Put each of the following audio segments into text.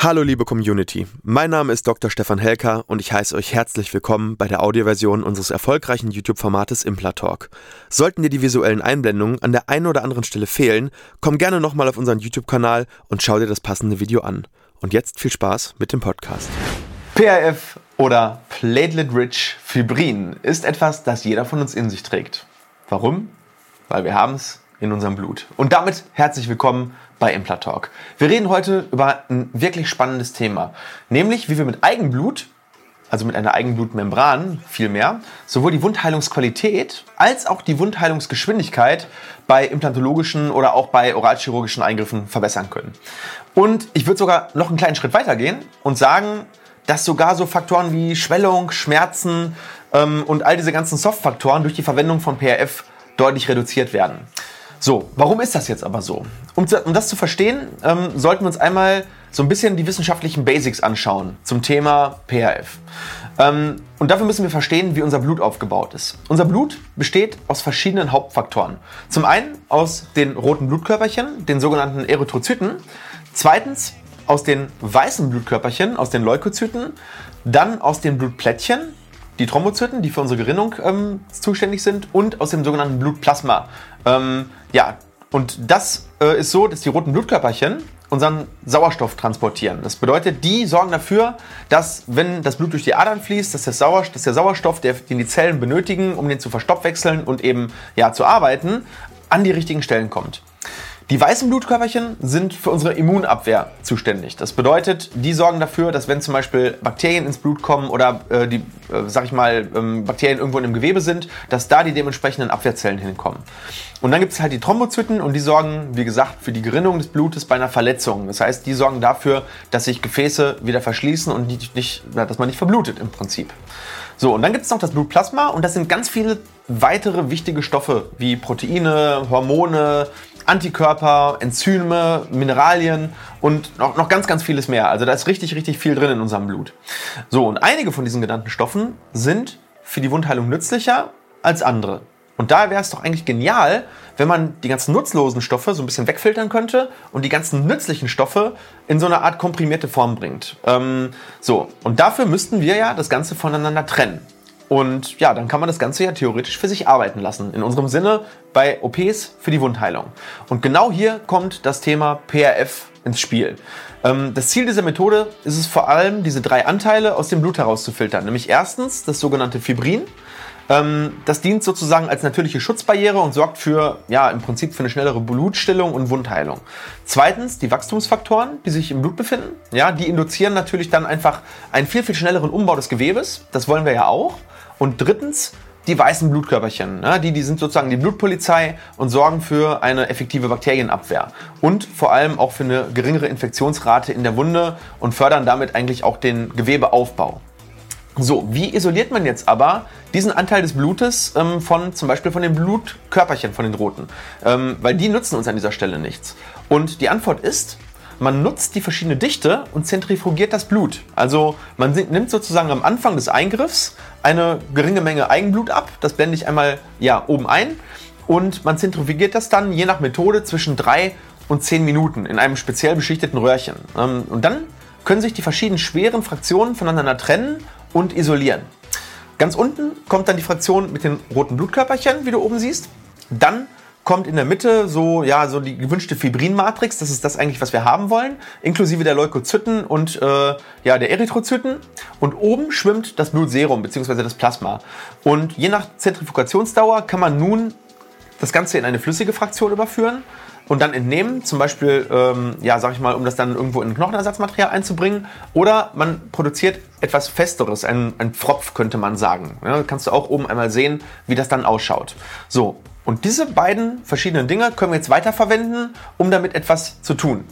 Hallo liebe Community, mein Name ist Dr. Stefan Helker und ich heiße euch herzlich willkommen bei der Audioversion unseres erfolgreichen YouTube-Formates Implatalk. Sollten dir die visuellen Einblendungen an der einen oder anderen Stelle fehlen, komm gerne nochmal auf unseren YouTube-Kanal und schau dir das passende Video an. Und jetzt viel Spaß mit dem Podcast. PRF oder Platelet-Rich Fibrin ist etwas, das jeder von uns in sich trägt. Warum? Weil wir haben es in unserem Blut. Und damit herzlich willkommen bei Implatalk. Wir reden heute über ein wirklich spannendes Thema, nämlich wie wir mit Eigenblut, also mit einer Eigenblutmembran vielmehr, sowohl die Wundheilungsqualität als auch die Wundheilungsgeschwindigkeit bei implantologischen oder auch bei oralchirurgischen Eingriffen verbessern können. Und ich würde sogar noch einen kleinen Schritt weiter gehen und sagen, dass sogar so Faktoren wie Schwellung, Schmerzen ähm, und all diese ganzen Soft-Faktoren durch die Verwendung von PRF deutlich reduziert werden. So, warum ist das jetzt aber so? Um, um das zu verstehen, ähm, sollten wir uns einmal so ein bisschen die wissenschaftlichen Basics anschauen zum Thema PRF. Ähm, und dafür müssen wir verstehen, wie unser Blut aufgebaut ist. Unser Blut besteht aus verschiedenen Hauptfaktoren. Zum einen aus den roten Blutkörperchen, den sogenannten Erythrozyten. Zweitens aus den weißen Blutkörperchen, aus den Leukozyten. Dann aus den Blutplättchen, die Thrombozyten, die für unsere Gerinnung ähm, zuständig sind. Und aus dem sogenannten Blutplasma. Ähm, ja, und das äh, ist so, dass die roten Blutkörperchen unseren Sauerstoff transportieren. Das bedeutet, die sorgen dafür, dass wenn das Blut durch die Adern fließt, dass der Sauerstoff, dass der Sauerstoff der, den die Zellen benötigen, um den zu verstoffwechseln und eben ja, zu arbeiten, an die richtigen Stellen kommt. Die weißen Blutkörperchen sind für unsere Immunabwehr zuständig. Das bedeutet, die sorgen dafür, dass wenn zum Beispiel Bakterien ins Blut kommen oder äh, die, äh, sag ich mal, ähm, Bakterien irgendwo in einem Gewebe sind, dass da die dementsprechenden Abwehrzellen hinkommen. Und dann gibt es halt die Thrombozyten und die sorgen, wie gesagt, für die Gerinnung des Blutes bei einer Verletzung. Das heißt, die sorgen dafür, dass sich Gefäße wieder verschließen und nicht, dass man nicht verblutet im Prinzip. So, und dann gibt es noch das Blutplasma und das sind ganz viele weitere wichtige Stoffe wie Proteine, Hormone, Antikörper, Enzyme, Mineralien und noch, noch ganz, ganz vieles mehr. Also da ist richtig, richtig viel drin in unserem Blut. So, und einige von diesen genannten Stoffen sind für die Wundheilung nützlicher als andere. Und da wäre es doch eigentlich genial, wenn man die ganzen nutzlosen Stoffe so ein bisschen wegfiltern könnte und die ganzen nützlichen Stoffe in so eine Art komprimierte Form bringt. Ähm, so, und dafür müssten wir ja das Ganze voneinander trennen. Und ja, dann kann man das Ganze ja theoretisch für sich arbeiten lassen. In unserem Sinne bei OPs für die Wundheilung. Und genau hier kommt das Thema PRF ins Spiel. Ähm, das Ziel dieser Methode ist es vor allem, diese drei Anteile aus dem Blut herauszufiltern. Nämlich erstens das sogenannte Fibrin. Ähm, das dient sozusagen als natürliche Schutzbarriere und sorgt für, ja, im Prinzip für eine schnellere Blutstillung und Wundheilung. Zweitens die Wachstumsfaktoren, die sich im Blut befinden. Ja, die induzieren natürlich dann einfach einen viel, viel schnelleren Umbau des Gewebes. Das wollen wir ja auch. Und drittens die weißen Blutkörperchen. Ne? Die, die sind sozusagen die Blutpolizei und sorgen für eine effektive Bakterienabwehr. Und vor allem auch für eine geringere Infektionsrate in der Wunde und fördern damit eigentlich auch den Gewebeaufbau. So, wie isoliert man jetzt aber diesen Anteil des Blutes ähm, von zum Beispiel von den Blutkörperchen, von den roten? Ähm, weil die nutzen uns an dieser Stelle nichts. Und die Antwort ist, man nutzt die verschiedene Dichte und zentrifugiert das Blut. Also man nimmt sozusagen am Anfang des Eingriffs eine geringe Menge Eigenblut ab. Das blende ich einmal ja, oben ein. Und man zentrifugiert das dann je nach Methode zwischen drei und zehn Minuten in einem speziell beschichteten Röhrchen. Ähm, und dann können sich die verschiedenen schweren Fraktionen voneinander trennen und isolieren. Ganz unten kommt dann die Fraktion mit den roten Blutkörperchen, wie du oben siehst. Dann kommt in der Mitte so, ja, so die gewünschte Fibrinmatrix. Das ist das eigentlich, was wir haben wollen, inklusive der Leukozyten und äh, ja, der Erythrozyten. Und oben schwimmt das Blutserum bzw. das Plasma. Und je nach Zentrifugationsdauer kann man nun das Ganze in eine flüssige Fraktion überführen und dann entnehmen, zum Beispiel, ähm, ja, sag ich mal, um das dann irgendwo in Knochenersatzmaterial einzubringen. Oder man produziert etwas Festeres, ein, ein Pfropf könnte man sagen. Ja, kannst du auch oben einmal sehen, wie das dann ausschaut. So, und diese beiden verschiedenen Dinge können wir jetzt weiterverwenden, um damit etwas zu tun.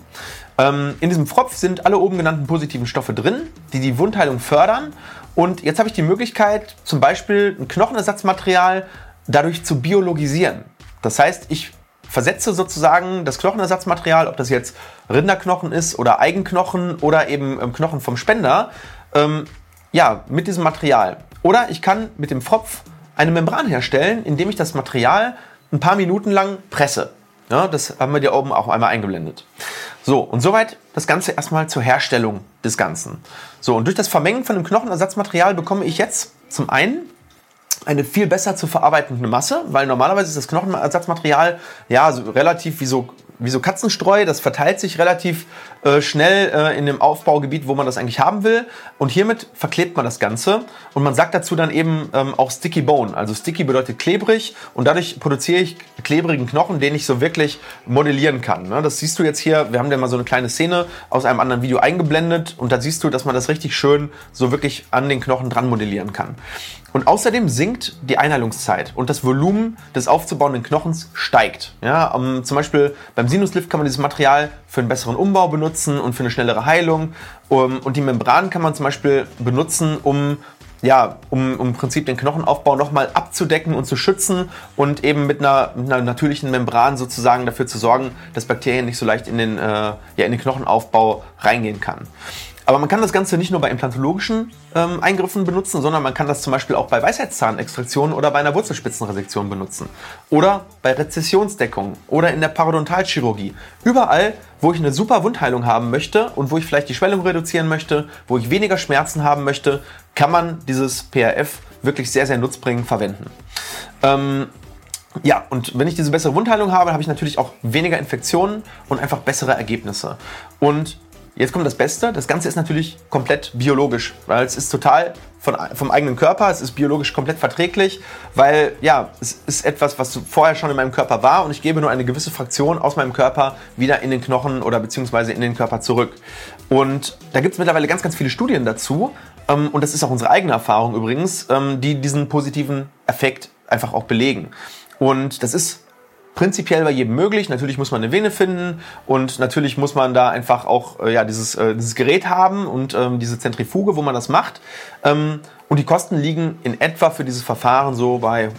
Ähm, in diesem Pfropf sind alle oben genannten positiven Stoffe drin, die die Wundheilung fördern. Und jetzt habe ich die Möglichkeit, zum Beispiel ein Knochenersatzmaterial dadurch zu biologisieren. Das heißt, ich versetze sozusagen das Knochenersatzmaterial, ob das jetzt Rinderknochen ist oder Eigenknochen oder eben ähm, Knochen vom Spender, ähm, ja, mit diesem Material. Oder ich kann mit dem Pfropf eine Membran herstellen, indem ich das Material ein paar Minuten lang presse. Ja, das haben wir dir oben auch einmal eingeblendet. So, und soweit das Ganze erstmal zur Herstellung des Ganzen. So, und durch das Vermengen von dem Knochenersatzmaterial bekomme ich jetzt zum einen eine viel besser zu verarbeitende Masse, weil normalerweise ist das Knochenersatzmaterial ja so relativ wie so wie so Katzenstreu, das verteilt sich relativ äh, schnell äh, in dem Aufbaugebiet, wo man das eigentlich haben will. Und hiermit verklebt man das Ganze. Und man sagt dazu dann eben ähm, auch Sticky Bone. Also Sticky bedeutet klebrig und dadurch produziere ich klebrigen Knochen, den ich so wirklich modellieren kann. Ne? Das siehst du jetzt hier, wir haben dir mal so eine kleine Szene aus einem anderen Video eingeblendet und da siehst du, dass man das richtig schön so wirklich an den Knochen dran modellieren kann. Und außerdem sinkt die Einheilungszeit und das Volumen des aufzubauenden Knochens steigt. Ja, um, zum Beispiel beim Sinuslift kann man dieses Material für einen besseren Umbau benutzen und für eine schnellere Heilung. Um, und die Membran kann man zum Beispiel benutzen, um ja, um, um im Prinzip den Knochenaufbau nochmal abzudecken und zu schützen und eben mit einer, mit einer, natürlichen Membran sozusagen dafür zu sorgen, dass Bakterien nicht so leicht in den, äh, ja, in den Knochenaufbau reingehen kann. Aber man kann das Ganze nicht nur bei implantologischen ähm, Eingriffen benutzen, sondern man kann das zum Beispiel auch bei Weisheitszahnextraktion oder bei einer Wurzelspitzenresektion benutzen. Oder bei Rezessionsdeckung oder in der Parodontalchirurgie. Überall, wo ich eine super Wundheilung haben möchte und wo ich vielleicht die Schwellung reduzieren möchte, wo ich weniger Schmerzen haben möchte, kann man dieses PRF wirklich sehr, sehr nutzbringend verwenden. Ähm, ja, und wenn ich diese bessere Wundheilung habe, habe ich natürlich auch weniger Infektionen und einfach bessere Ergebnisse. Und Jetzt kommt das Beste. Das Ganze ist natürlich komplett biologisch, weil es ist total von, vom eigenen Körper. Es ist biologisch komplett verträglich, weil ja, es ist etwas, was vorher schon in meinem Körper war und ich gebe nur eine gewisse Fraktion aus meinem Körper wieder in den Knochen oder beziehungsweise in den Körper zurück. Und da gibt es mittlerweile ganz, ganz viele Studien dazu. Ähm, und das ist auch unsere eigene Erfahrung übrigens, ähm, die diesen positiven Effekt einfach auch belegen. Und das ist prinzipiell bei jedem möglich. Natürlich muss man eine Vene finden und natürlich muss man da einfach auch äh, ja, dieses, äh, dieses Gerät haben und ähm, diese Zentrifuge, wo man das macht. Ähm, und die Kosten liegen in etwa für dieses Verfahren so bei,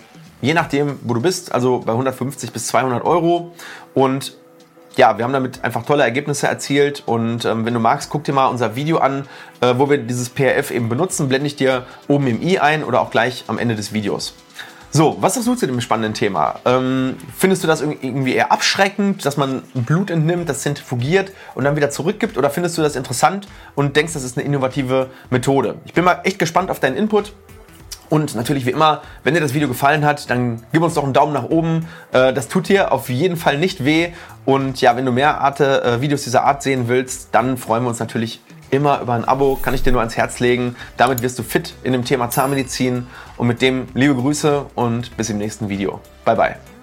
je nachdem, wo du bist, also bei 150 bis 200 Euro. Und ja, wir haben damit einfach tolle Ergebnisse erzielt und ähm, wenn du magst, guck dir mal unser Video an, äh, wo wir dieses PRF eben benutzen, blende ich dir oben im i ein oder auch gleich am Ende des Videos. So, was sagst du zu dem spannenden Thema? Ähm, findest du das irgendwie eher abschreckend, dass man Blut entnimmt, das zentrifugiert und dann wieder zurückgibt? Oder findest du das interessant und denkst, das ist eine innovative Methode? Ich bin mal echt gespannt auf deinen Input. Und natürlich wie immer, wenn dir das Video gefallen hat, dann gib uns doch einen Daumen nach oben. Äh, das tut dir auf jeden Fall nicht weh. Und ja, wenn du mehr Art, äh, Videos dieser Art sehen willst, dann freuen wir uns natürlich immer über ein Abo, kann ich dir nur ans Herz legen. Damit wirst du fit in dem Thema Zahnmedizin und mit dem liebe Grüße und bis im nächsten Video. Bye bye.